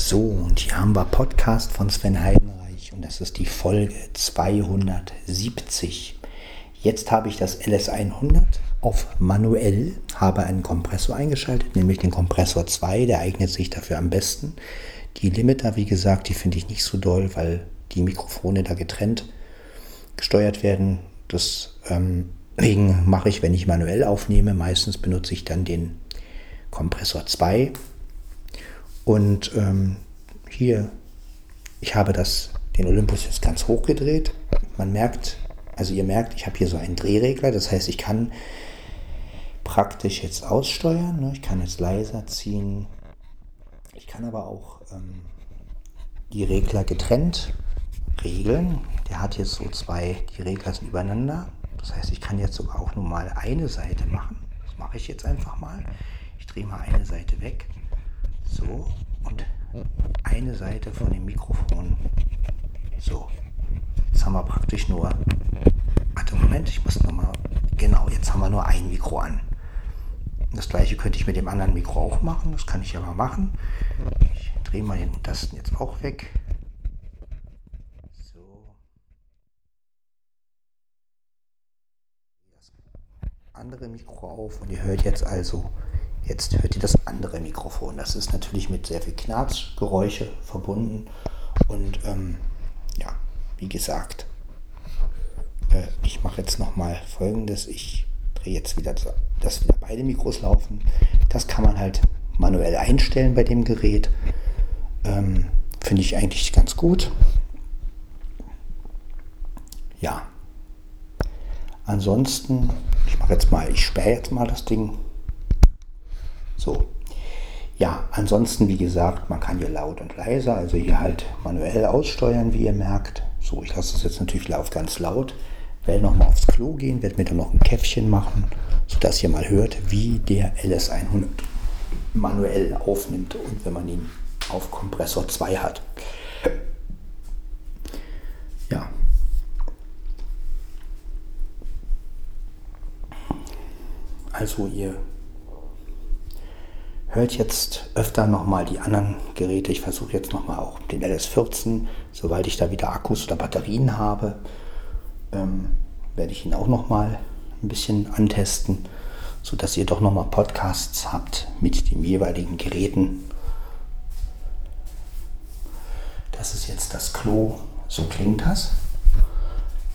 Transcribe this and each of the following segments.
So, und hier haben wir Podcast von Sven Heidenreich und das ist die Folge 270. Jetzt habe ich das LS100 auf manuell, habe einen Kompressor eingeschaltet, nämlich den Kompressor 2, der eignet sich dafür am besten. Die Limiter, wie gesagt, die finde ich nicht so doll, weil die Mikrofone da getrennt gesteuert werden. Deswegen ähm, mache ich, wenn ich manuell aufnehme, meistens benutze ich dann den Kompressor 2 und ähm, hier, ich habe das, den Olympus jetzt ganz hoch gedreht. Man merkt, also ihr merkt, ich habe hier so einen Drehregler. Das heißt, ich kann praktisch jetzt aussteuern. Ne? Ich kann jetzt leiser ziehen. Ich kann aber auch ähm, die Regler getrennt regeln. Der hat jetzt so zwei, die Regler sind übereinander. Das heißt, ich kann jetzt sogar auch nur mal eine Seite machen. Das mache ich jetzt einfach mal. Ich drehe mal eine Seite weg. So, und eine Seite von dem Mikrofon. So, jetzt haben wir praktisch nur. Warte, Moment, ich muss nochmal. Genau, jetzt haben wir nur ein Mikro an. Das gleiche könnte ich mit dem anderen Mikro auch machen, das kann ich aber machen. Ich drehe mal den Tasten jetzt auch weg. So. Das andere Mikro auf und ihr hört jetzt also Jetzt hört ihr das andere Mikrofon. Das ist natürlich mit sehr viel Knarzgeräusche verbunden. Und ähm, ja, wie gesagt, äh, ich mache jetzt nochmal folgendes. Ich drehe jetzt wieder, dass wieder beide Mikros laufen. Das kann man halt manuell einstellen bei dem Gerät. Ähm, Finde ich eigentlich ganz gut. Ja. Ansonsten, ich mache jetzt mal, ich sperre jetzt mal das Ding so. Ja, ansonsten, wie gesagt, man kann hier laut und leiser, also hier halt manuell aussteuern, wie ihr merkt. So, ich lasse es jetzt natürlich auf ganz laut. Werde nochmal aufs Klo gehen, werde mir dann noch ein Käffchen machen, sodass ihr mal hört, wie der LS100 manuell aufnimmt und wenn man ihn auf Kompressor 2 hat. Ja. Also ihr hört jetzt öfter nochmal die anderen Geräte. Ich versuche jetzt nochmal auch den LS14, sobald ich da wieder Akkus oder Batterien habe, ähm, werde ich ihn auch nochmal ein bisschen antesten, sodass ihr doch nochmal Podcasts habt mit den jeweiligen Geräten. Das ist jetzt das Klo, so klingt das,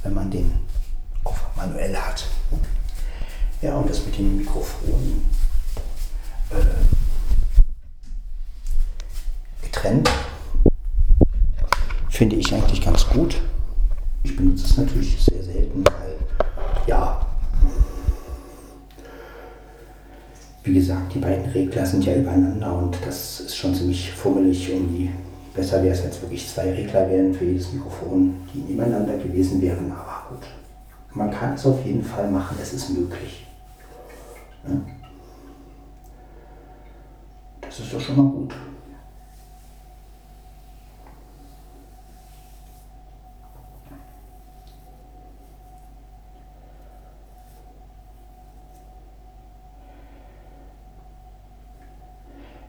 wenn man den auf manuell hat. Ja, und das mit den Mikrofonen. Getrennt. Finde ich eigentlich ganz gut. Ich benutze es natürlich sehr selten, weil ja, wie gesagt, die beiden Regler sind ja übereinander und das ist schon ziemlich fummelig. Irgendwie besser wäre es jetzt wirklich zwei Regler wären für jedes Mikrofon, die nebeneinander gewesen wären, aber gut. Man kann es auf jeden Fall machen, es ist möglich. Ja. Das ist doch schon mal gut.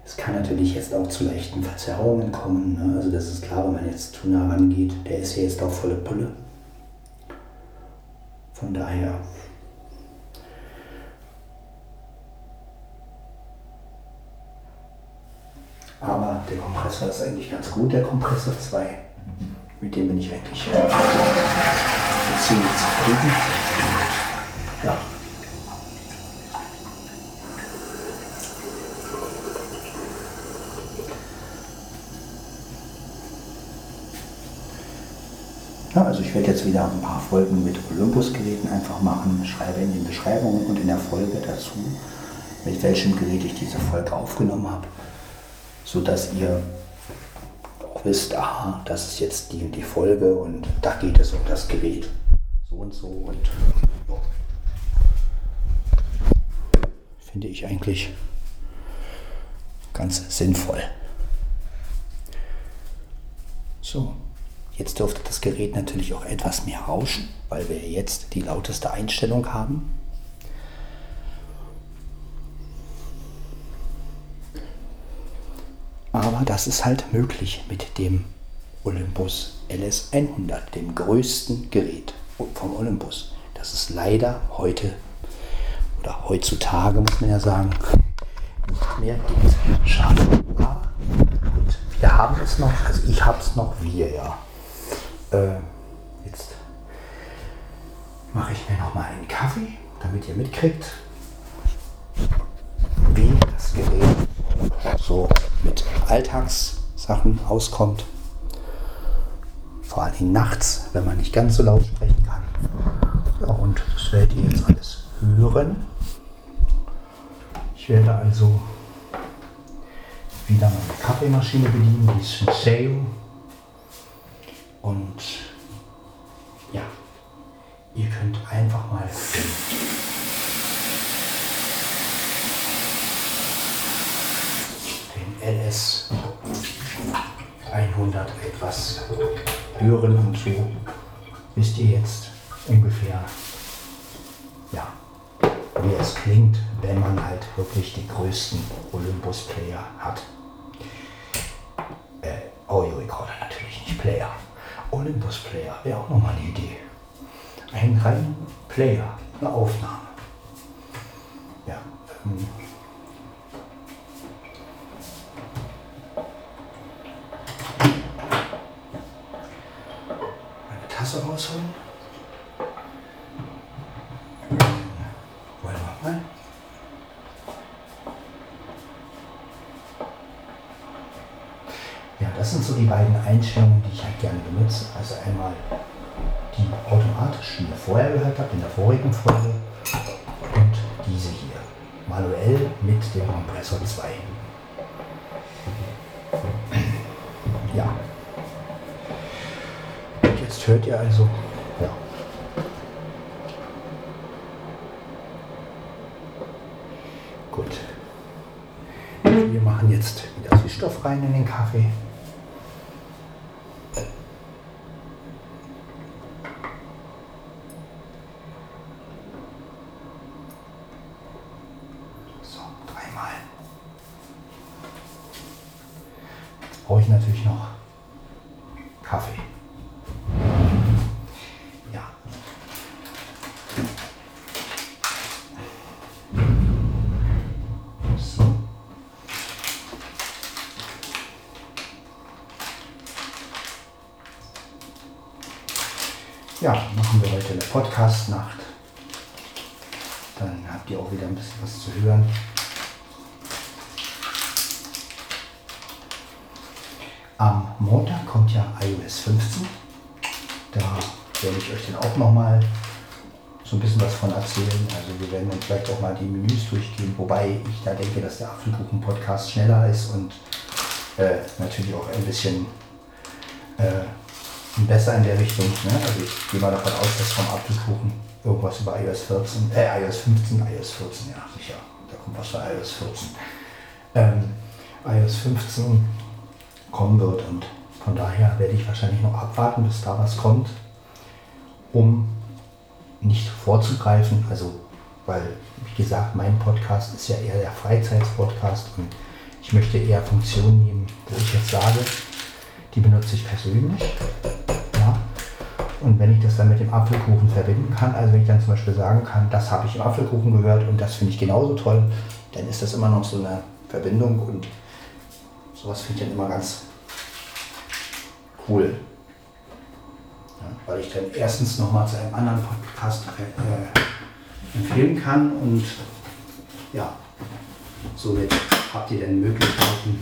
Es kann natürlich jetzt auch zu leichten Verzerrungen kommen. Ne? Also das ist klar, wenn man jetzt zu nah rangeht. Der ist ja jetzt auf volle Pulle. Von daher Aber der Kompressor ist eigentlich ganz gut, der Kompressor 2. Mit dem bin ich eigentlich äh, ziemlich zufrieden. Ja. Ja, also werde jetzt wieder ein paar Folgen mit Olympus-Geräten einfach machen, schreibe in den Beschreibungen und in der Folge dazu, mit welchem Gerät ich diese Folge aufgenommen habe, sodass ihr auch wisst, aha, das ist jetzt die, die Folge und da geht es um das Gerät. So und so und ja. finde ich eigentlich ganz sinnvoll. So. Jetzt dürfte das Gerät natürlich auch etwas mehr rauschen, weil wir jetzt die lauteste Einstellung haben. Aber das ist halt möglich mit dem Olympus LS100, dem größten Gerät vom Olympus. Das ist leider heute oder heutzutage, muss man ja sagen, nicht mehr gibt. Schade. Aber gut, wir haben es noch, also ich habe es noch, wir ja. Äh, jetzt mache ich mir noch mal einen Kaffee, damit ihr mitkriegt, wie das Gerät so mit Alltagssachen auskommt. Vor allem nachts, wenn man nicht ganz so laut sprechen kann. Ja, und das werdet ihr jetzt alles hören. Ich werde also wieder meine Kaffeemaschine bedienen, die Senseo. Das sind so die beiden Einstellungen, die ich halt gerne benutze. Also einmal die automatisch, die ihr vorher gehört habt in der vorigen Folge und diese hier. Manuell mit dem Kompressor 2. Ja. Und jetzt hört ihr also, ja. Gut. Wir machen jetzt wieder Süßstoff rein in den Kaffee. So, dreimal. Jetzt brauche ich natürlich noch Kaffee. Ja. So. Ja, machen wir heute eine Podcast-Nacht. Dann habt ihr auch wieder ein bisschen was zu hören. Am Montag kommt ja iOS 15. Da werde ich euch dann auch nochmal so ein bisschen was von erzählen. Also wir werden dann vielleicht auch mal die Menüs durchgehen, wobei ich da denke, dass der Apfelkuchen-Podcast schneller ist und äh, natürlich auch ein bisschen äh, besser in der Richtung. Ne? Also ich gehe mal davon aus, dass vom Apfelkuchen irgendwas über iOS 14, äh, iOS 15, iOS 14, ja sicher, da kommt was für iOS 14. Ähm, iOS 15 kommen wird und von daher werde ich wahrscheinlich noch abwarten, bis da was kommt, um nicht vorzugreifen, also weil, wie gesagt, mein Podcast ist ja eher der Freizeitspodcast und ich möchte eher Funktionen nehmen, wo ich jetzt sage, die benutze ich persönlich. Ja. Und wenn ich das dann mit dem Apfelkuchen verbinden kann, also wenn ich dann zum Beispiel sagen kann, das habe ich im Apfelkuchen gehört und das finde ich genauso toll, dann ist das immer noch so eine Verbindung und sowas finde ich dann immer ganz cool. Ja, weil ich dann erstens nochmal zu einem anderen Podcast äh, empfehlen kann und ja, somit habt ihr dann Möglichkeiten,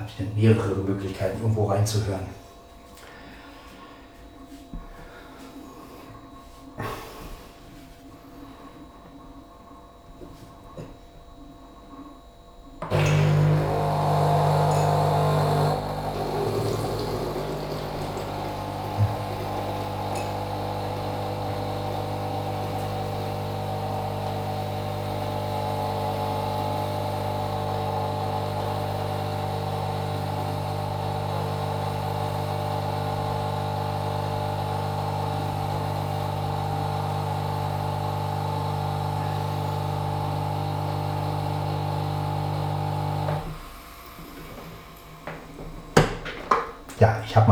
habt ihr dann mehrere Möglichkeiten, irgendwo reinzuhören.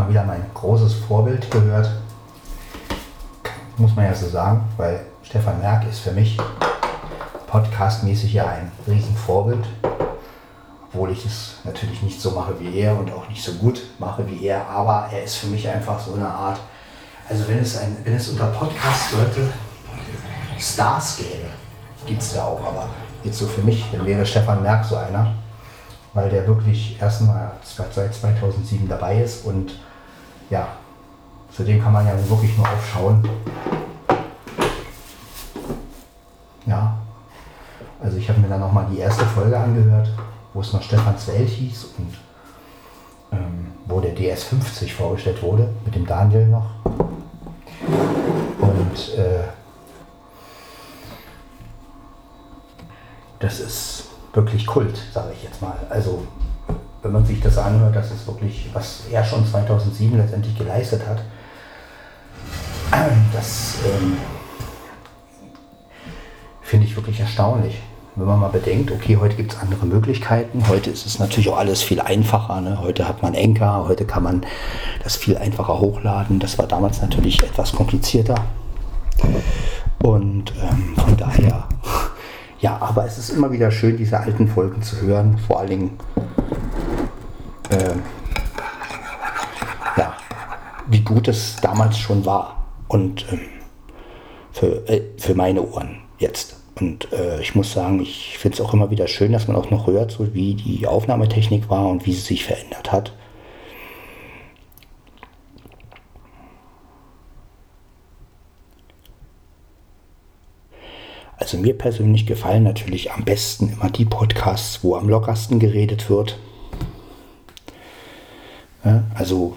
Wieder mein großes Vorbild gehört. Muss man ja so sagen, weil Stefan Merck ist für mich podcastmäßig ja ein Riesenvorbild. Obwohl ich es natürlich nicht so mache wie er und auch nicht so gut mache wie er. Aber er ist für mich einfach so eine Art, also wenn es, ein, wenn es unter Podcast-Leute Stars gäbe, gibt es ja auch, aber jetzt so für mich, dann wäre Stefan Merck so einer, weil der wirklich erstmal seit 2007 dabei ist und ja, zu dem kann man ja wirklich nur aufschauen. Ja, also ich habe mir dann nochmal die erste Folge angehört, wo es noch Stefans Welt hieß und ähm, wo der DS50 vorgestellt wurde, mit dem Daniel noch. Und äh, das ist wirklich Kult, sage ich jetzt mal. Also wenn man sich das anhört, das ist wirklich, was er schon 2007 letztendlich geleistet hat. Das ähm, finde ich wirklich erstaunlich. Wenn man mal bedenkt, okay, heute gibt es andere Möglichkeiten. Heute ist es natürlich auch alles viel einfacher. Ne? Heute hat man Enker, heute kann man das viel einfacher hochladen. Das war damals natürlich etwas komplizierter. Und ähm, von daher ja, aber es ist immer wieder schön, diese alten Folgen zu hören. Vor allen Dingen, äh, ja, wie gut es damals schon war. Und ähm, für, äh, für meine Ohren jetzt. Und äh, ich muss sagen, ich finde es auch immer wieder schön, dass man auch noch hört, so wie die Aufnahmetechnik war und wie sie sich verändert hat. Also mir persönlich gefallen natürlich am besten immer die Podcasts, wo am lockersten geredet wird. Ja, also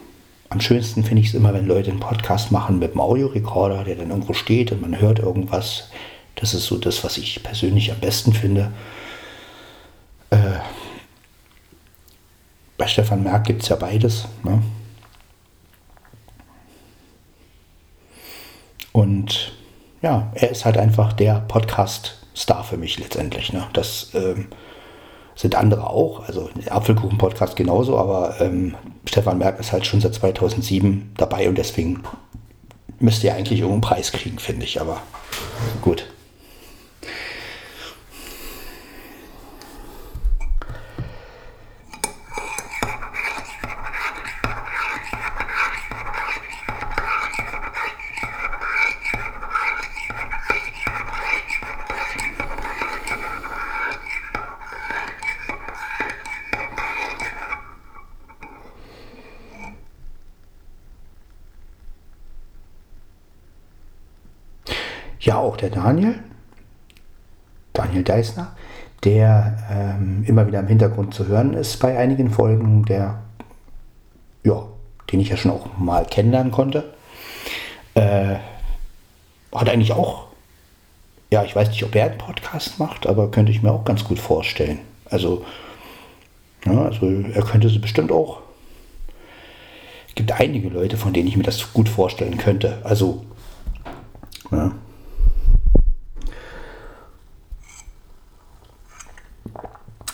am schönsten finde ich es immer, wenn Leute einen Podcast machen mit einem Audiorekorder, der dann irgendwo steht und man hört irgendwas. Das ist so das, was ich persönlich am besten finde. Äh, bei Stefan Merck gibt es ja beides. Ne? Und ja, er ist halt einfach der Podcast-Star für mich letztendlich. Ne? Das ähm, sind andere auch, also Apfelkuchen-Podcast genauso, aber ähm, Stefan Merck ist halt schon seit 2007 dabei und deswegen müsste er eigentlich irgendeinen Preis kriegen, finde ich, aber gut. Der Daniel, Daniel Deisner, der ähm, immer wieder im Hintergrund zu hören ist bei einigen Folgen, der, ja, den ich ja schon auch mal kennenlernen konnte, äh, hat eigentlich auch, ja, ich weiß nicht, ob er einen Podcast macht, aber könnte ich mir auch ganz gut vorstellen. Also, ja, also er könnte es bestimmt auch. Es gibt einige Leute, von denen ich mir das gut vorstellen könnte. Also, ja.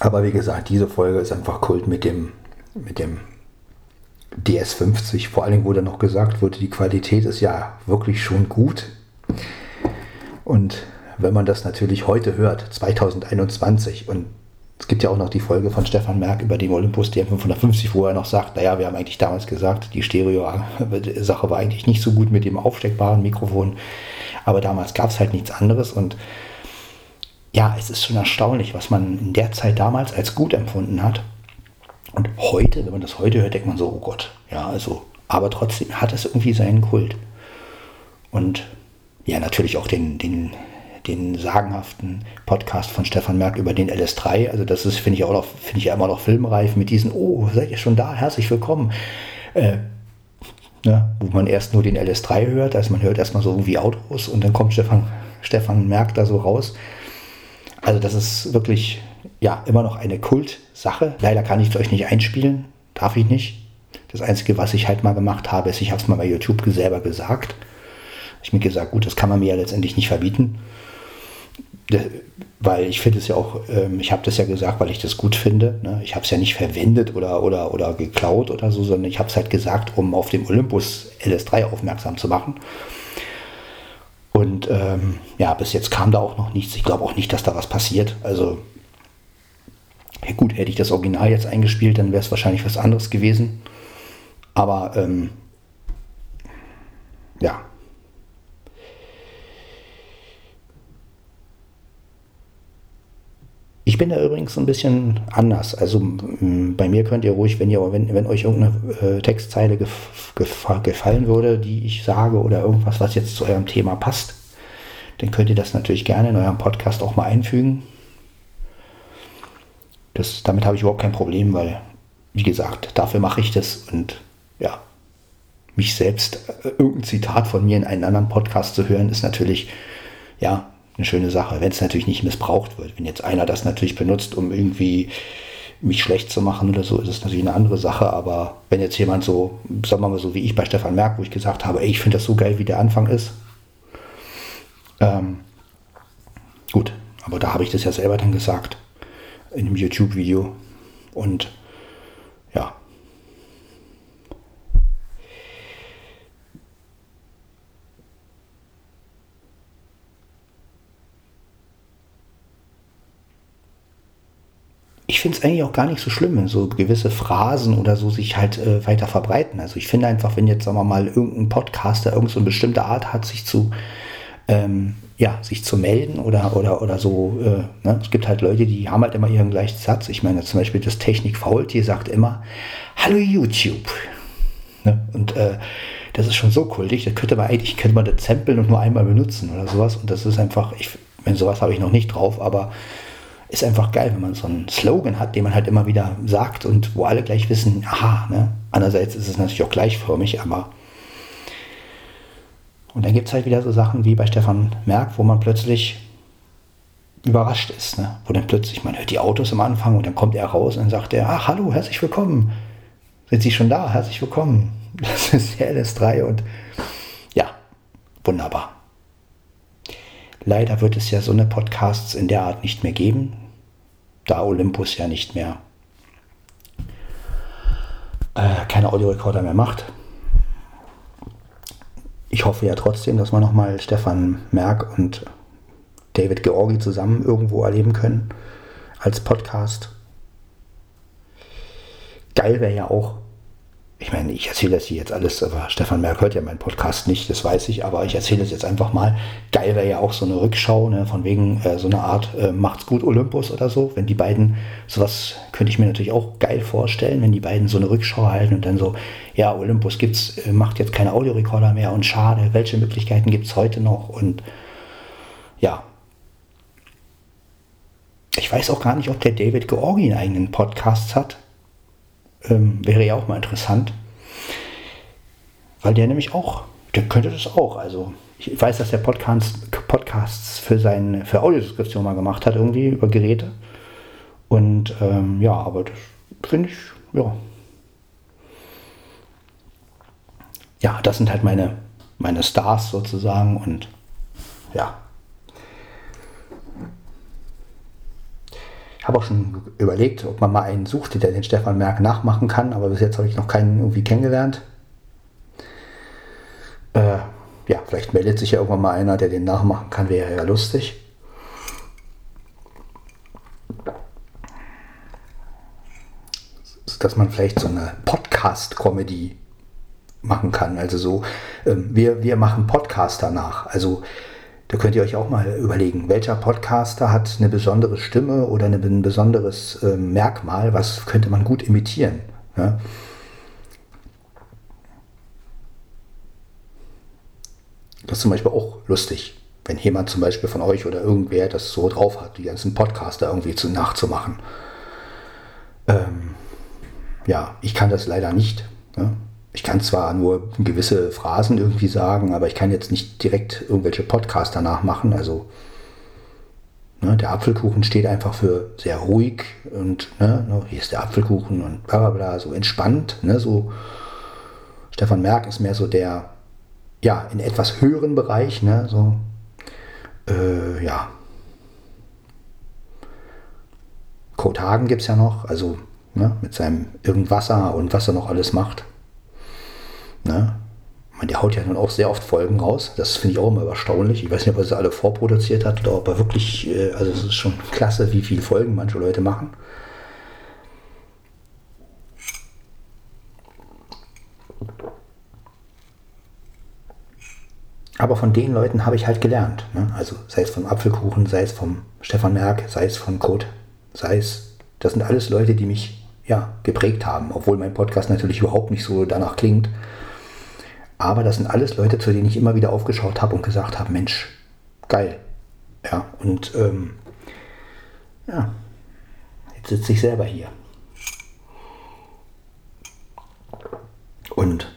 Aber wie gesagt, diese Folge ist einfach Kult mit dem, mit dem DS50. Vor allen Dingen wurde noch gesagt wurde, die Qualität ist ja wirklich schon gut. Und wenn man das natürlich heute hört, 2021, und es gibt ja auch noch die Folge von Stefan Merck über den Olympus DM550, wo er noch sagt, naja, wir haben eigentlich damals gesagt, die Stereo-Sache war eigentlich nicht so gut mit dem aufsteckbaren Mikrofon, aber damals gab es halt nichts anderes und ja, es ist schon erstaunlich, was man in der Zeit damals als gut empfunden hat. Und heute, wenn man das heute hört, denkt man so, oh Gott, ja, also, aber trotzdem hat es irgendwie seinen Kult. Und ja, natürlich auch den, den, den sagenhaften Podcast von Stefan Merck über den LS3. Also das ist, finde ich auch noch, finde ich ja immer noch filmreif mit diesen, oh, seid ihr schon da? Herzlich willkommen. Äh, ne, wo man erst nur den LS3 hört, also man hört erstmal so irgendwie Autos und dann kommt Stefan, Stefan Merck da so raus also das ist wirklich ja immer noch eine Kultsache. Leider kann ich es euch nicht einspielen, darf ich nicht. Das Einzige, was ich halt mal gemacht habe, ist, ich habe es mal bei YouTube selber gesagt. Ich mir gesagt, gut, das kann man mir ja letztendlich nicht verbieten. weil ich finde es ja auch, ähm, ich habe das ja gesagt, weil ich das gut finde. Ne? Ich habe es ja nicht verwendet oder, oder, oder geklaut oder so, sondern ich habe es halt gesagt, um auf dem Olympus LS3 aufmerksam zu machen. Und ähm, ja, bis jetzt kam da auch noch nichts. Ich glaube auch nicht, dass da was passiert. Also ja gut, hätte ich das Original jetzt eingespielt, dann wäre es wahrscheinlich was anderes gewesen. Aber ähm, ja, Ich bin da übrigens ein bisschen anders. Also bei mir könnt ihr ruhig, wenn ihr, wenn, wenn euch irgendeine äh, Textzeile gef gef gefallen würde, die ich sage oder irgendwas, was jetzt zu eurem Thema passt, dann könnt ihr das natürlich gerne in eurem Podcast auch mal einfügen. Das, damit habe ich überhaupt kein Problem, weil, wie gesagt, dafür mache ich das und ja, mich selbst, äh, irgendein Zitat von mir in einen anderen Podcast zu hören, ist natürlich, ja, eine schöne Sache, wenn es natürlich nicht missbraucht wird. Wenn jetzt einer das natürlich benutzt, um irgendwie mich schlecht zu machen oder so, ist es natürlich eine andere Sache. Aber wenn jetzt jemand so, sagen wir mal so wie ich bei Stefan Merck, wo ich gesagt habe, ey, ich finde das so geil, wie der Anfang ist. Ähm, gut, aber da habe ich das ja selber dann gesagt in einem YouTube-Video. Und ja, ich finde es eigentlich auch gar nicht so schlimm, wenn so gewisse Phrasen oder so sich halt äh, weiter verbreiten. Also ich finde einfach, wenn jetzt, sagen wir mal, irgendein Podcaster irgend so bestimmte Art hat, sich zu, ähm, ja, sich zu melden oder, oder, oder so, äh, ne? es gibt halt Leute, die haben halt immer ihren gleichen Satz. Ich meine, zum Beispiel das Technik-Faultier sagt immer, Hallo YouTube. Ne? Und äh, das ist schon so kultig, da könnte man eigentlich, könnte man das samplen und nur einmal benutzen oder sowas. Und das ist einfach, ich, wenn sowas habe ich noch nicht drauf, aber ist einfach geil, wenn man so einen Slogan hat, den man halt immer wieder sagt und wo alle gleich wissen, aha, ne? Andererseits ist es natürlich auch gleichförmig, aber und dann gibt es halt wieder so Sachen wie bei Stefan Merck, wo man plötzlich überrascht ist, ne? wo dann plötzlich, man hört die Autos am Anfang und dann kommt er raus und sagt er, ach hallo, herzlich willkommen. Sind Sie schon da? Herzlich willkommen. Das ist der LS3 und ja, wunderbar. Leider wird es ja so eine Podcasts in der Art nicht mehr geben, da Olympus ja nicht mehr äh, keine Audiorekorder mehr macht. Ich hoffe ja trotzdem, dass wir nochmal Stefan Merck und David Georgi zusammen irgendwo erleben können als Podcast. Geil wäre ja auch, ich meine, ich erzähle das hier jetzt alles, aber Stefan Merck hört ja meinen Podcast nicht, das weiß ich, aber ich erzähle es jetzt einfach mal. Geil wäre ja auch so eine Rückschau, ne, von wegen äh, so eine Art äh, Macht's gut Olympus oder so. Wenn die beiden, sowas könnte ich mir natürlich auch geil vorstellen, wenn die beiden so eine Rückschau halten und dann so, ja, Olympus gibt's, äh, macht jetzt keine Audiorekorder mehr und schade, welche Möglichkeiten gibt es heute noch und ja. Ich weiß auch gar nicht, ob der David Georgi einen eigenen Podcast hat ähm, wäre ja auch mal interessant. Weil der nämlich auch, der könnte das auch. Also ich weiß, dass der Podcast, Podcasts für seine für Audiodeskription mal gemacht hat, irgendwie über Geräte. Und ähm, ja, aber das finde ich, ja. Ja, das sind halt meine, meine Stars sozusagen und ja. Habe auch schon überlegt, ob man mal einen sucht, der den Stefan Merck nachmachen kann, aber bis jetzt habe ich noch keinen irgendwie kennengelernt. Äh, ja, vielleicht meldet sich ja irgendwann mal einer, der den nachmachen kann, wäre ja lustig. Dass man vielleicht so eine Podcast-Comedy machen kann. Also so, ähm, wir, wir machen Podcaster nach. Also da könnt ihr euch auch mal überlegen, welcher Podcaster hat eine besondere Stimme oder ein besonderes äh, Merkmal, was könnte man gut imitieren. Ja? Das ist zum Beispiel auch lustig, wenn jemand zum Beispiel von euch oder irgendwer das so drauf hat, die ganzen Podcaster irgendwie zu, nachzumachen. Ähm, ja, ich kann das leider nicht. Ne? Ich kann zwar nur gewisse Phrasen irgendwie sagen, aber ich kann jetzt nicht direkt irgendwelche Podcasts danach machen. Also ne, der Apfelkuchen steht einfach für sehr ruhig und ne, ne, hier ist der Apfelkuchen und bla bla bla, so entspannt. Ne, so Stefan Merck ist mehr so der, ja, in etwas höheren Bereich, ne, so, äh, ja, Kurt Hagen gibt es ja noch, also ne, mit seinem Irgendwasser und was er noch alles macht. Ne? Man, der haut ja nun auch sehr oft Folgen raus. Das finde ich auch immer erstaunlich. Ich weiß nicht, ob er sie alle vorproduziert hat oder ob er wirklich, äh, also es ist schon klasse, wie viele Folgen manche Leute machen. Aber von den Leuten habe ich halt gelernt. Ne? Also sei es vom Apfelkuchen, sei es vom Stefan Merck, sei es von Code, sei es, das sind alles Leute, die mich ja, geprägt haben, obwohl mein Podcast natürlich überhaupt nicht so danach klingt. Aber das sind alles Leute, zu denen ich immer wieder aufgeschaut habe und gesagt habe, Mensch, geil. Ja, und ähm, ja, jetzt sitze ich selber hier. Und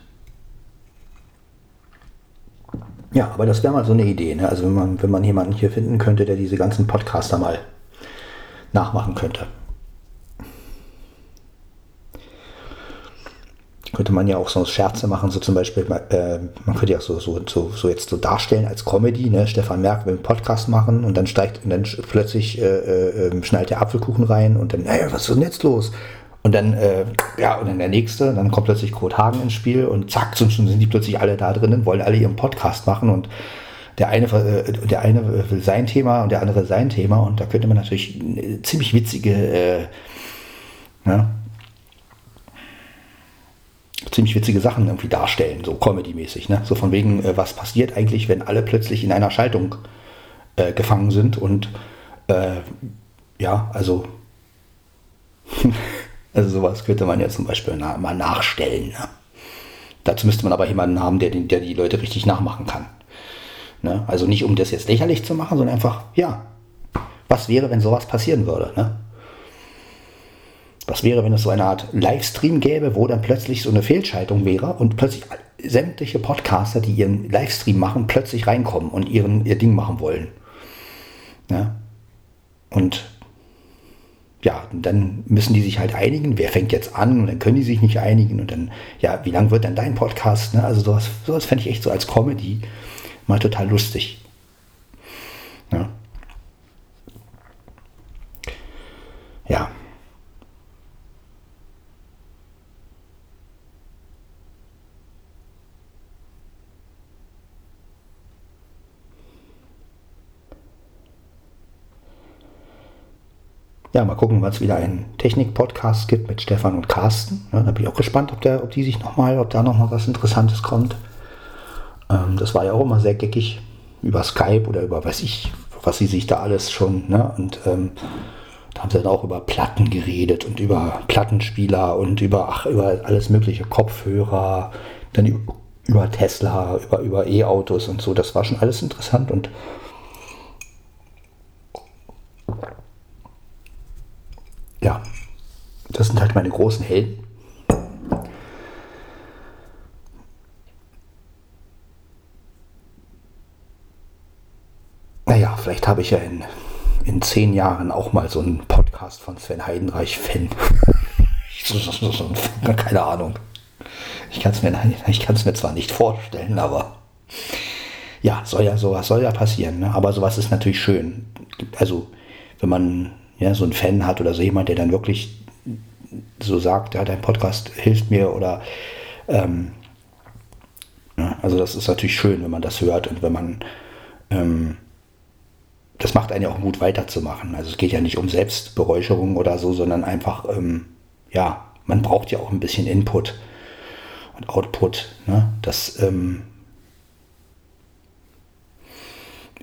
ja, aber das wäre mal so eine Idee. Ne? Also wenn man, wenn man jemanden hier finden könnte, der diese ganzen Podcaster mal nachmachen könnte. Könnte man ja auch so Scherze machen, so zum Beispiel, äh, man könnte ja so, so, so, so jetzt so darstellen als Comedy, ne? Stefan Merck will einen Podcast machen und dann steigt und dann plötzlich äh, äh, ähm, schnallt der Apfelkuchen rein und dann, naja, was ist denn jetzt los? Und dann, äh, ja, und dann der nächste, dann kommt plötzlich Kurt Hagen ins Spiel und zack, schon sind die plötzlich alle da drinnen, wollen alle ihren Podcast machen und der eine, äh, der eine will sein Thema und der andere sein Thema und da könnte man natürlich ziemlich witzige, äh, ja, ziemlich witzige Sachen irgendwie darstellen, so Comedy-mäßig. Ne? So von wegen, äh, was passiert eigentlich, wenn alle plötzlich in einer Schaltung äh, gefangen sind und äh, ja, also, also sowas könnte man ja zum Beispiel na, mal nachstellen. Ne? Dazu müsste man aber jemanden haben, der, der die Leute richtig nachmachen kann. Ne? Also nicht, um das jetzt lächerlich zu machen, sondern einfach, ja, was wäre, wenn sowas passieren würde? Ne? Was wäre, wenn es so eine Art Livestream gäbe, wo dann plötzlich so eine Fehlschaltung wäre und plötzlich sämtliche Podcaster, die ihren Livestream machen, plötzlich reinkommen und ihren, ihr Ding machen wollen. Ja? Und ja, dann müssen die sich halt einigen, wer fängt jetzt an und dann können die sich nicht einigen und dann, ja, wie lang wird dann dein Podcast? Ne? Also sowas, sowas fände ich echt so als Comedy mal total lustig. Ja. ja. Ja, mal gucken, wann es wieder einen Technik-Podcast gibt mit Stefan und Carsten. Ja, da bin ich auch gespannt, ob, der, ob die sich nochmal, ob da nochmal was Interessantes kommt. Ähm, das war ja auch immer sehr geckig über Skype oder über weiß ich, was sie sich da alles schon, ne? Und ähm, da haben sie dann auch über Platten geredet und über Plattenspieler und über, ach, über alles mögliche Kopfhörer, dann über, über Tesla, über, über E-Autos und so. Das war schon alles interessant und ja, das sind halt meine großen Helden. Naja, vielleicht habe ich ja in, in zehn Jahren auch mal so einen Podcast von Sven Heidenreich-Fan. Keine Ahnung. Ich kann es mir, mir zwar nicht vorstellen, aber ja, soll ja sowas soll ja passieren. Ne? Aber sowas ist natürlich schön. Also, wenn man ja, so ein Fan hat oder so jemand, der dann wirklich so sagt, ja, dein Podcast hilft mir oder ähm, ja, also das ist natürlich schön, wenn man das hört und wenn man ähm, das macht einen ja auch Mut weiterzumachen. Also es geht ja nicht um Selbstberäucherung oder so, sondern einfach, ähm, ja, man braucht ja auch ein bisschen Input und Output. Ne? Das ähm,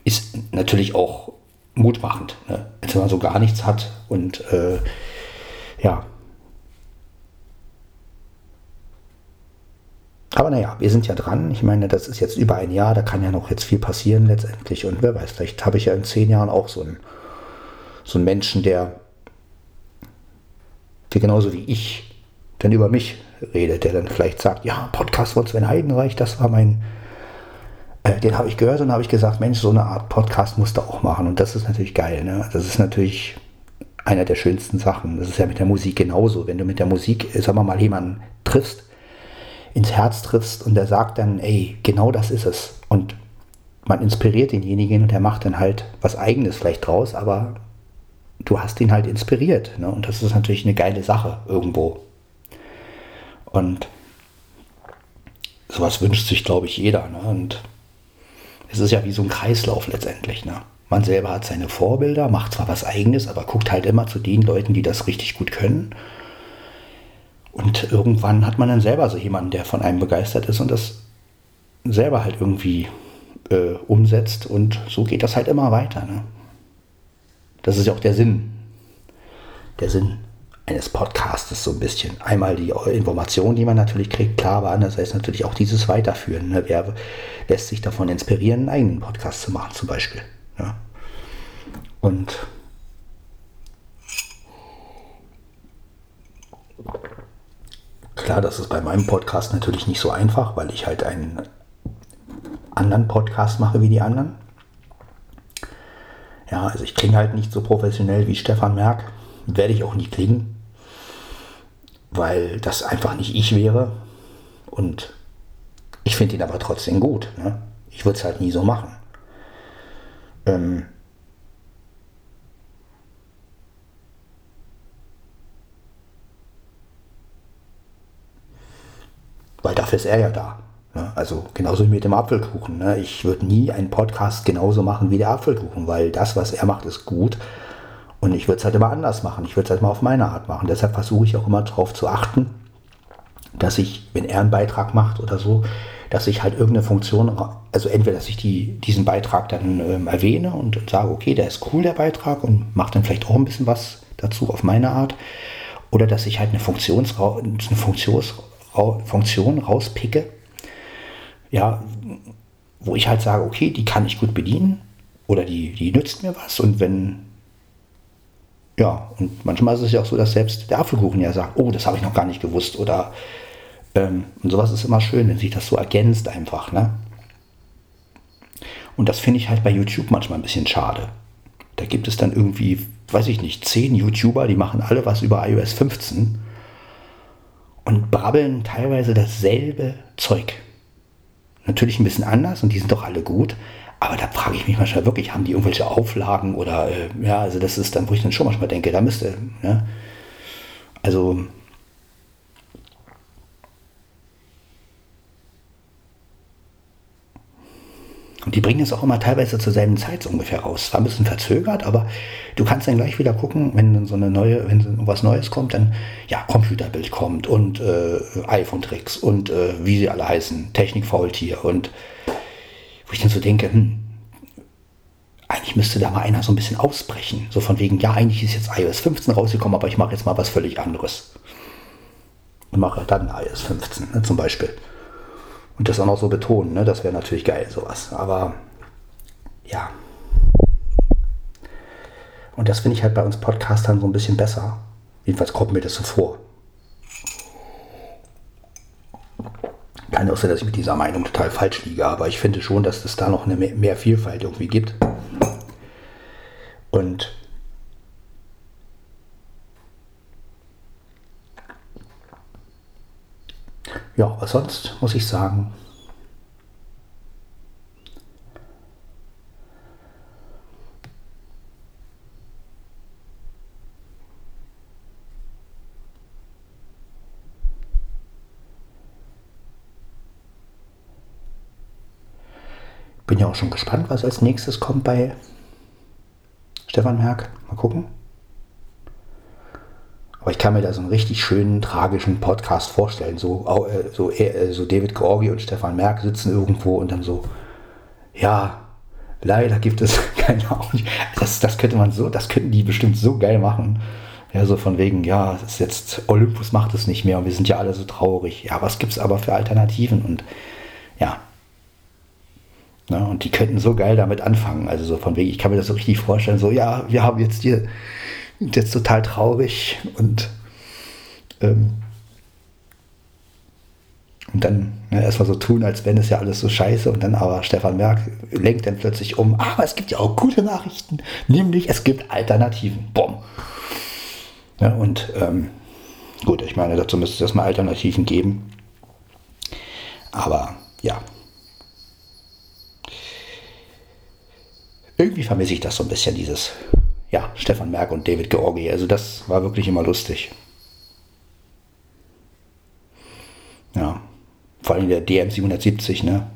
ist natürlich auch mutmachend, ne? wenn man so gar nichts hat und äh, ja. Aber naja, wir sind ja dran. Ich meine, das ist jetzt über ein Jahr, da kann ja noch jetzt viel passieren letztendlich. Und wer weiß, vielleicht habe ich ja in zehn Jahren auch so einen, so einen Menschen, der, der genauso wie ich dann über mich redet, der dann vielleicht sagt, ja, Podcast von Sven Heidenreich, das war mein, äh, den habe ich gehört und habe ich gesagt, Mensch, so eine Art Podcast musst du auch machen. Und das ist natürlich geil. Ne? Das ist natürlich einer der schönsten Sachen. Das ist ja mit der Musik genauso. Wenn du mit der Musik, sagen wir mal, jemanden triffst, ins Herz triffst und der sagt dann, ey, genau das ist es. Und man inspiriert denjenigen und der macht dann halt was eigenes vielleicht draus, aber du hast ihn halt inspiriert. Ne? Und das ist natürlich eine geile Sache irgendwo. Und sowas wünscht sich, glaube ich, jeder. Ne? Und es ist ja wie so ein Kreislauf letztendlich. Ne? Man selber hat seine Vorbilder, macht zwar was eigenes, aber guckt halt immer zu den Leuten, die das richtig gut können. Und irgendwann hat man dann selber so jemanden, der von einem begeistert ist und das selber halt irgendwie äh, umsetzt. Und so geht das halt immer weiter. Ne? Das ist ja auch der Sinn. Der Sinn eines Podcasts so ein bisschen. Einmal die Information, die man natürlich kriegt, klar, aber andererseits natürlich auch dieses Weiterführen. Ne? Wer lässt sich davon inspirieren, einen eigenen Podcast zu machen, zum Beispiel. Ja? Und klar, das ist bei meinem Podcast natürlich nicht so einfach, weil ich halt einen anderen Podcast mache wie die anderen. Ja, also ich klinge halt nicht so professionell wie Stefan Merck. Werde ich auch nie klingen, weil das einfach nicht ich wäre. Und ich finde ihn aber trotzdem gut. Ne? Ich würde es halt nie so machen. Ähm weil dafür ist er ja da. Ne? Also genauso wie mit dem Apfelkuchen. Ne? Ich würde nie einen Podcast genauso machen wie der Apfelkuchen, weil das, was er macht, ist gut. Und ich würde es halt immer anders machen. Ich würde es halt mal auf meine Art machen. Deshalb versuche ich auch immer darauf zu achten, dass ich, wenn er einen Beitrag macht oder so, dass ich halt irgendeine Funktion, also entweder, dass ich die, diesen Beitrag dann ähm, erwähne und sage, okay, der ist cool, der Beitrag, und mache dann vielleicht auch ein bisschen was dazu auf meine Art. Oder dass ich halt eine, Funktions, eine Funktions, Funktion rauspicke, ja, wo ich halt sage, okay, die kann ich gut bedienen oder die, die nützt mir was und wenn, ja, und manchmal ist es ja auch so, dass selbst der Apfelkuchen ja sagt, oh, das habe ich noch gar nicht gewusst oder ähm, und sowas ist immer schön, wenn sich das so ergänzt einfach, ne? Und das finde ich halt bei YouTube manchmal ein bisschen schade. Da gibt es dann irgendwie, weiß ich nicht, zehn YouTuber, die machen alle was über iOS 15 und brabbeln teilweise dasselbe Zeug. Natürlich ein bisschen anders und die sind doch alle gut. Aber da frage ich mich manchmal wirklich, haben die irgendwelche Auflagen oder äh, ja, also das ist dann, wo ich dann schon manchmal denke, da müsste, ne? Also Und die bringen es auch immer teilweise zur selben Zeit so ungefähr raus. Zwar ein bisschen verzögert, aber du kannst dann gleich wieder gucken, wenn dann so eine neue, wenn was Neues kommt, dann ja, Computerbild kommt und äh, iPhone-Tricks und äh, wie sie alle heißen, Technik-Faultier und wo ich dann so denke, hm, eigentlich müsste da mal einer so ein bisschen ausbrechen. So von wegen, ja, eigentlich ist jetzt iOS 15 rausgekommen, aber ich mache jetzt mal was völlig anderes. Und mache dann iOS 15 ne, zum Beispiel. Und das auch noch so betonen, ne? das wäre natürlich geil, sowas. Aber ja. Und das finde ich halt bei uns Podcastern so ein bisschen besser. Jedenfalls kommt mir das so vor. Kann auch sein, dass ich mit dieser Meinung total falsch liege, aber ich finde schon, dass es da noch eine mehr Vielfalt irgendwie gibt. Und Ja, aber sonst muss ich sagen, bin ja auch schon gespannt, was als nächstes kommt bei Stefan Merck. Mal gucken. Aber ich kann mir da so einen richtig schönen, tragischen Podcast vorstellen. So, äh, so, äh, so David Georgi und Stefan Merck sitzen irgendwo und dann so, ja, leider gibt es keine Ahnung. Das, das könnte man so, das könnten die bestimmt so geil machen. Ja, so von wegen, ja, ist jetzt Olympus macht es nicht mehr und wir sind ja alle so traurig. Ja, was gibt es aber für Alternativen? Und ja. Na, und die könnten so geil damit anfangen. Also so von wegen, ich kann mir das so richtig vorstellen, so, ja, wir haben jetzt hier jetzt total traurig und ähm, und dann ne, erstmal so tun, als wenn es ja alles so scheiße und dann aber Stefan Merck lenkt dann plötzlich um, aber es gibt ja auch gute Nachrichten, nämlich es gibt Alternativen. Bumm. Ja, und ähm, gut, ich meine, dazu müsste es erstmal Alternativen geben. Aber ja. Irgendwie vermisse ich das so ein bisschen, dieses ja, Stefan Merck und David Georgi. Also das war wirklich immer lustig. Ja, vor allem der DM770, ne?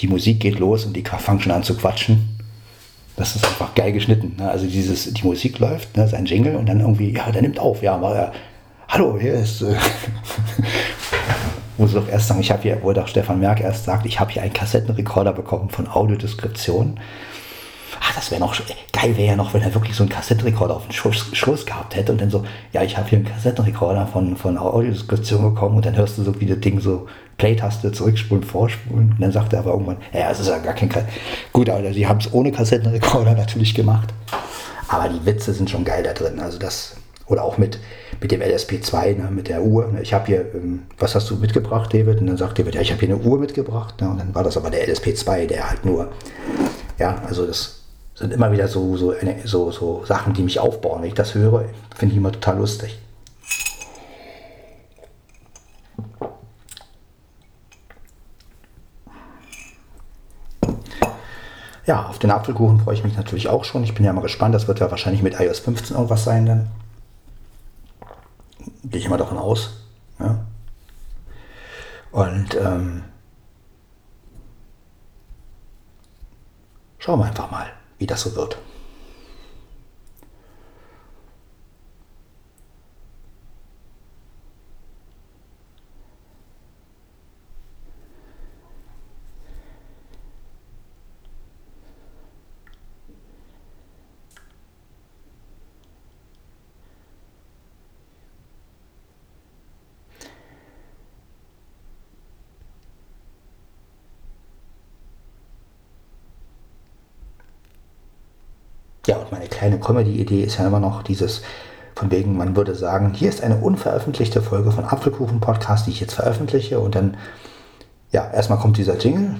Die Musik geht los und die fangen schon an zu quatschen. Das ist einfach geil geschnitten. Ne? Also dieses, die Musik läuft, ne? sein Jingle und dann irgendwie, ja, der nimmt auf, ja, war ja, hallo, hier ist. Äh sie doch erst sagen, ich habe hier, wo doch Stefan Merck erst sagt, ich habe hier einen Kassettenrekorder bekommen von Audiodeskription. Das wäre noch geil, wäre ja noch, wenn er wirklich so einen Kassettenrekorder auf den Schluss, Schluss gehabt hätte und dann so, ja, ich habe hier einen Kassettenrekorder von, von Audiodeskription bekommen und dann hörst du so wie das Ding so Play-Taste zurückspulen, vorspulen und dann sagt er aber irgendwann, ja, es ist ja gar kein Kass Gut, aber sie haben es ohne Kassettenrekorder natürlich gemacht. Aber die Witze sind schon geil da drin. Also das, oder auch mit, mit dem LSP2, ne, mit der Uhr. Ne. Ich habe hier, ähm, was hast du mitgebracht, David? Und dann sagt David, ja, ich habe hier eine Uhr mitgebracht. Ne, und dann war das aber der LSP2, der halt nur, ja, also das sind immer wieder so, so, so, so Sachen, die mich aufbauen. Wenn ich das höre, finde ich immer total lustig. Ja, auf den Apfelkuchen freue ich mich natürlich auch schon. Ich bin ja mal gespannt. Das wird ja wahrscheinlich mit iOS 15 irgendwas sein dann. Gehe ich mal davon aus. Ja. Und ähm, schauen wir einfach mal, wie das so wird. Ja, und meine kleine Comedy-Idee ist ja immer noch dieses, von wegen, man würde sagen, hier ist eine unveröffentlichte Folge von Apfelkuchen Podcast, die ich jetzt veröffentliche und dann, ja, erstmal kommt dieser Jingle,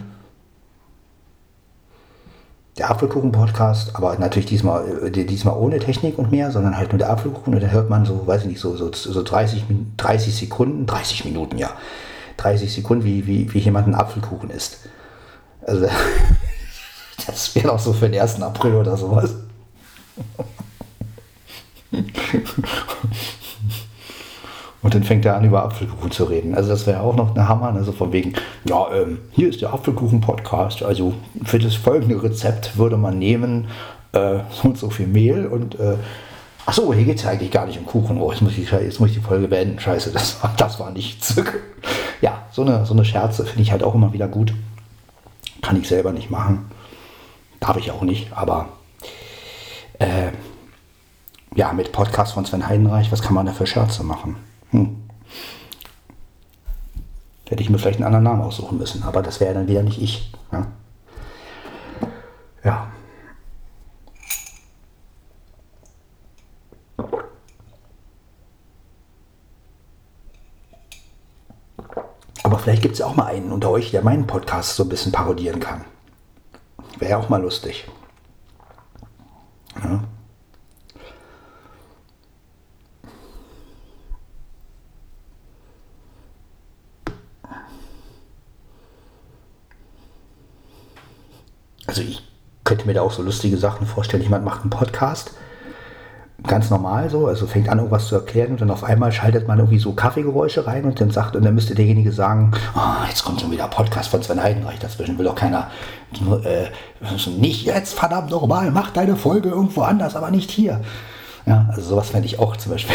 der Apfelkuchen Podcast, aber natürlich diesmal, äh, diesmal ohne Technik und mehr, sondern halt nur der Apfelkuchen und dann hört man so, weiß ich nicht, so, so, so 30, 30 Sekunden, 30 Minuten, ja, 30 Sekunden, wie, wie, wie jemand einen Apfelkuchen isst. Also, das wäre auch so für den 1. April oder sowas. Und dann fängt er an, über Apfelkuchen zu reden. Also das wäre auch noch eine Hammer. Also von wegen, ja, ähm, hier ist der Apfelkuchen-Podcast. Also für das folgende Rezept würde man nehmen äh, so und so viel Mehl und äh, ach so, hier geht es ja eigentlich gar nicht um Kuchen. Oh, jetzt muss ich, jetzt muss ich die Folge beenden. Scheiße, das war, das war nichts. ja, so eine, so eine Scherze finde ich halt auch immer wieder gut. Kann ich selber nicht machen. Darf ich auch nicht, aber äh, ja, mit Podcast von Sven Heidenreich, was kann man da für Scherze machen? Hm. Hätte ich mir vielleicht einen anderen Namen aussuchen müssen, aber das wäre dann wieder nicht ich. Ja. ja. Aber vielleicht gibt es auch mal einen unter euch, der meinen Podcast so ein bisschen parodieren kann. Wäre ja auch mal lustig. Ja. Also ich könnte mir da auch so lustige Sachen vorstellen. Jemand macht einen Podcast, ganz normal so, also fängt an, irgendwas zu erklären und dann auf einmal schaltet man irgendwie so Kaffeegeräusche rein und dann sagt, und dann müsste derjenige sagen, oh, jetzt kommt schon wieder Podcast von Sven Heidenreich dazwischen, will doch keiner, äh, nicht jetzt, verdammt nochmal, mach deine Folge irgendwo anders, aber nicht hier. Ja, also sowas fände ich auch zum Beispiel,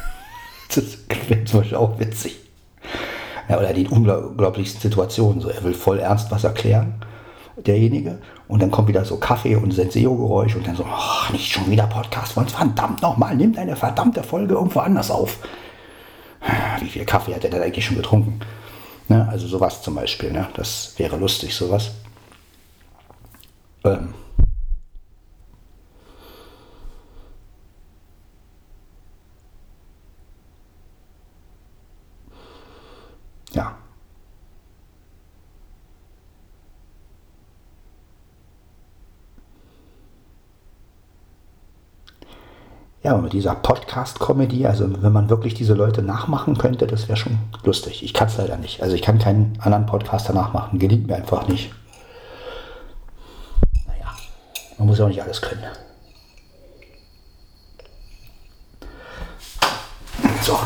das wäre zum Beispiel auch witzig. Ja, oder die unglaublichsten Situationen, so er will voll ernst was erklären derjenige. Und dann kommt wieder so Kaffee und Senseo-Geräusch und dann so, oh, nicht schon wieder Podcast von verdammt nochmal, nimm deine verdammte Folge irgendwo anders auf. Wie viel Kaffee hat er denn eigentlich schon getrunken? Ne? Also sowas zum Beispiel, ne? das wäre lustig, sowas. Ähm. Ja, Ja, und mit dieser Podcast-Comedy, also wenn man wirklich diese Leute nachmachen könnte, das wäre schon lustig. Ich kann es leider nicht. Also ich kann keinen anderen Podcaster nachmachen. Gelingt mir einfach nicht. Naja. Man muss ja auch nicht alles können. So.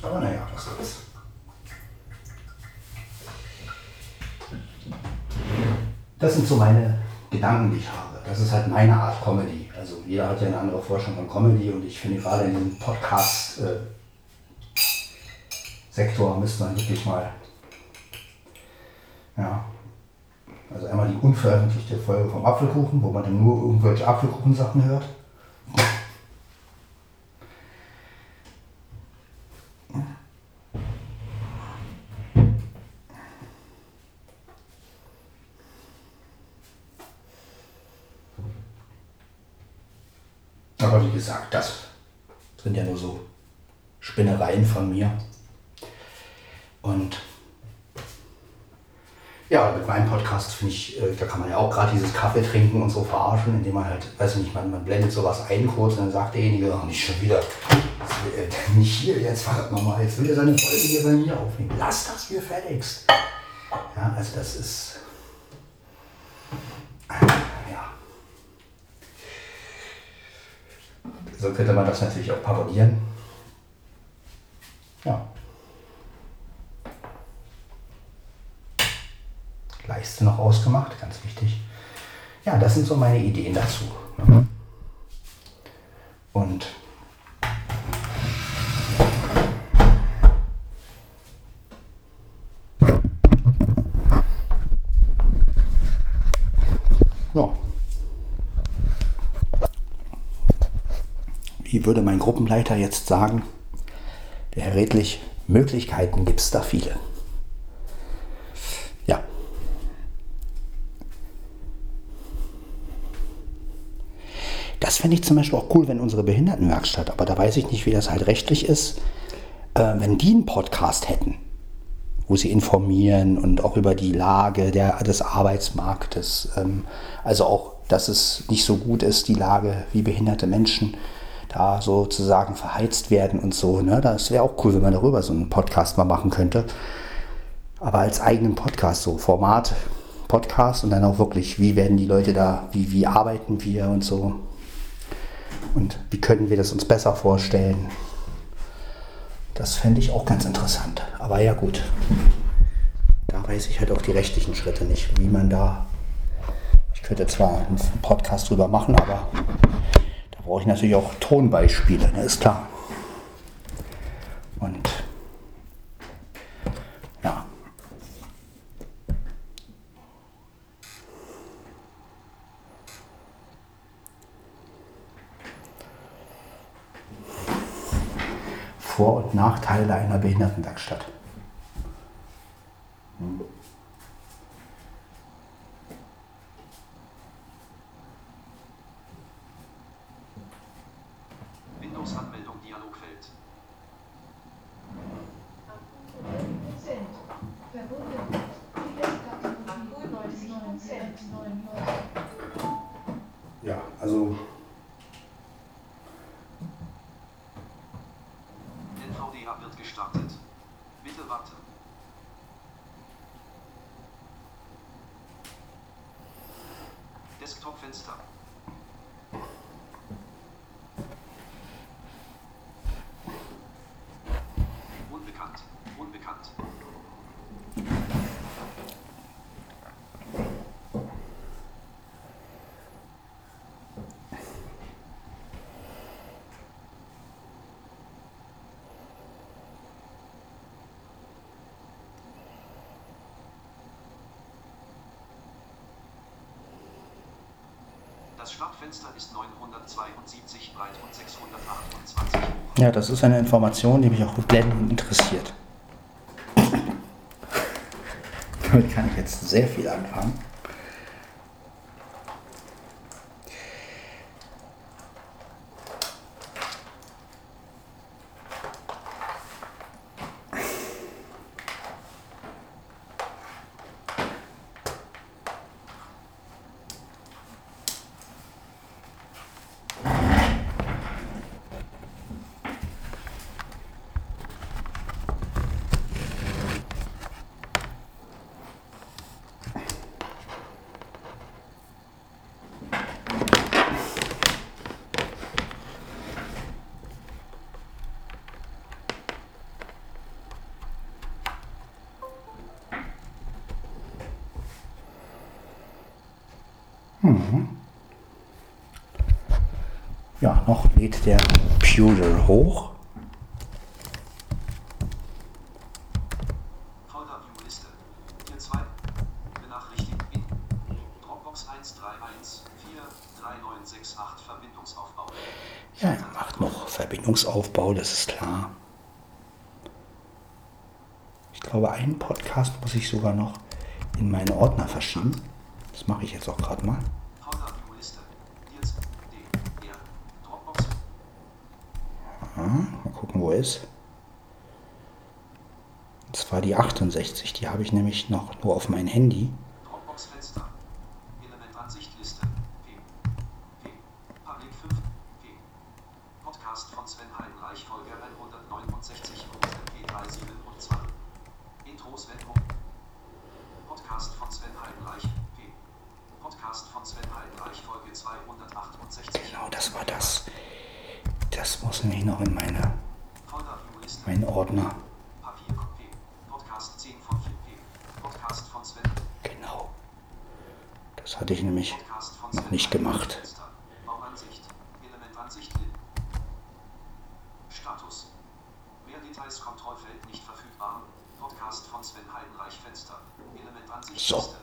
Aber naja, was soll's. Das sind so meine Gedanken, die ich habe. Das ist halt meine Art Comedy. Also jeder hat ja eine Comedy und ich finde gerade in dem Podcast-Sektor müsste man wirklich mal, ja, also einmal die unveröffentlichte Folge vom Apfelkuchen, wo man dann nur irgendwelche Apfelkuchensachen hört. Aber wie gesagt, das sind ja nur so Spinnereien von mir. Und ja, mit meinem Podcast finde ich, äh, da kann man ja auch gerade dieses Kaffee trinken und so verarschen, indem man halt, weiß ich nicht, man, man blendet sowas ein kurz und dann sagt derjenige, oh, nicht schon wieder, er nicht hier, jetzt verdammt nochmal, jetzt will er seine Folge hier bei mir aufnehmen. Lass das hier fertigst. Ja, also das ist, ja. So könnte man das natürlich auch parodieren. Ja. Leiste noch ausgemacht, ganz wichtig. Ja, das sind so meine Ideen dazu. ne? Und ja. Wie würde mein Gruppenleiter jetzt sagen, Herr Redlich, Möglichkeiten gibt es da viele. Ja. Das fände ich zum Beispiel auch cool, wenn unsere Behindertenwerkstatt, aber da weiß ich nicht, wie das halt rechtlich ist, äh, wenn die einen Podcast hätten, wo sie informieren und auch über die Lage der, des Arbeitsmarktes, ähm, also auch, dass es nicht so gut ist, die Lage, wie behinderte Menschen da sozusagen verheizt werden und so. Ne? Das wäre auch cool, wenn man darüber so einen Podcast mal machen könnte. Aber als eigenen Podcast, so Format, Podcast und dann auch wirklich, wie werden die Leute da, wie, wie arbeiten wir und so. Und wie können wir das uns besser vorstellen? Das fände ich auch ganz interessant. Aber ja gut, da weiß ich halt auch die rechtlichen Schritte nicht, wie man da... Ich könnte zwar einen Podcast drüber machen, aber brauche ich natürlich auch Tonbeispiele, ne? ist klar. Und ja. Vor- und Nachteile einer Behindertenwerkstatt. Windows-Anmeldung Desktop-Fenster. Das Startfenster ist 972 breit und 628 hoch. Ja, das ist eine Information, die mich auch blendend interessiert. Damit kann ich jetzt sehr viel anfangen. Ja, noch lädt der Pewter hoch. Folder-View-Liste. Hier 2. Benachrichtigung in. Dropbox 131433968 Verbindungsaufbau. Ja, er macht noch Verbindungsaufbau, das ist klar. Ich glaube, einen Podcast muss ich sogar noch in meinen Ordner verschieben. Mache ich jetzt auch gerade mal. Folder-View-Liste. Hier 2. D. R. Dropbox. Ja, mal gucken, wo er ist. Und zwar die 68, die habe ich nämlich noch nur auf mein Handy. Dropbox-Fenster. Elementansichtliste. P. P. Public 5. P. Podcast von Sven Heinreich, Folge 169. P327. Intros, wenn Podcast von Sven Heinreich. P. Podcast von Sven Heinreich, Folge 268. Genau, das war das. Das muss nämlich noch in meine, Folder-View-Liste. meinen Ordner. Papier. P. Podcast 10 von 4. P. Podcast von Sven. Genau. Das hatte ich nämlich noch nicht gemacht. Status. Mehr Details Kontrollfeld nicht verfügbar. Podcast von Sven Heidenreich Fenster. Elementansicht. So.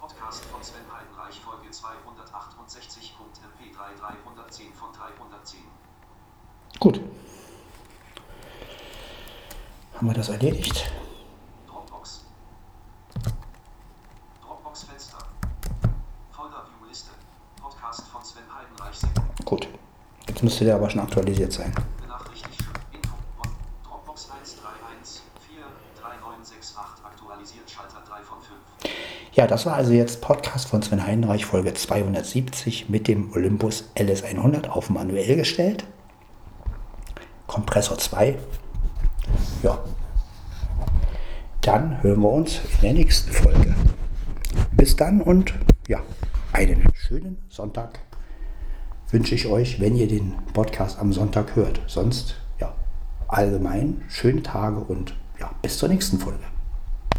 Podcast von Sven Heidenreich Folge 268.mp3 310 von 310. Gut. Haben wir das erledigt? Dropbox. Dropbox Fenster. Folder View Liste. Podcast von Sven Heidenreich. Gut. Jetzt müsste der aber schon aktualisiert sein. Benachrichtigt Info von Dropbox 131433968 aktualisiert Schalter 3 von 5. Ja, das war also jetzt Podcast von Sven Heinreich, Folge 270 mit dem Olympus LS100 auf manuell gestellt. Kompressor 2. Ja. Dann hören wir uns in der nächsten Folge. Bis dann und ja, einen schönen Sonntag wünsche ich euch, wenn ihr den Podcast am Sonntag hört. Sonst, ja, allgemein schöne Tage und ja, bis zur nächsten Folge.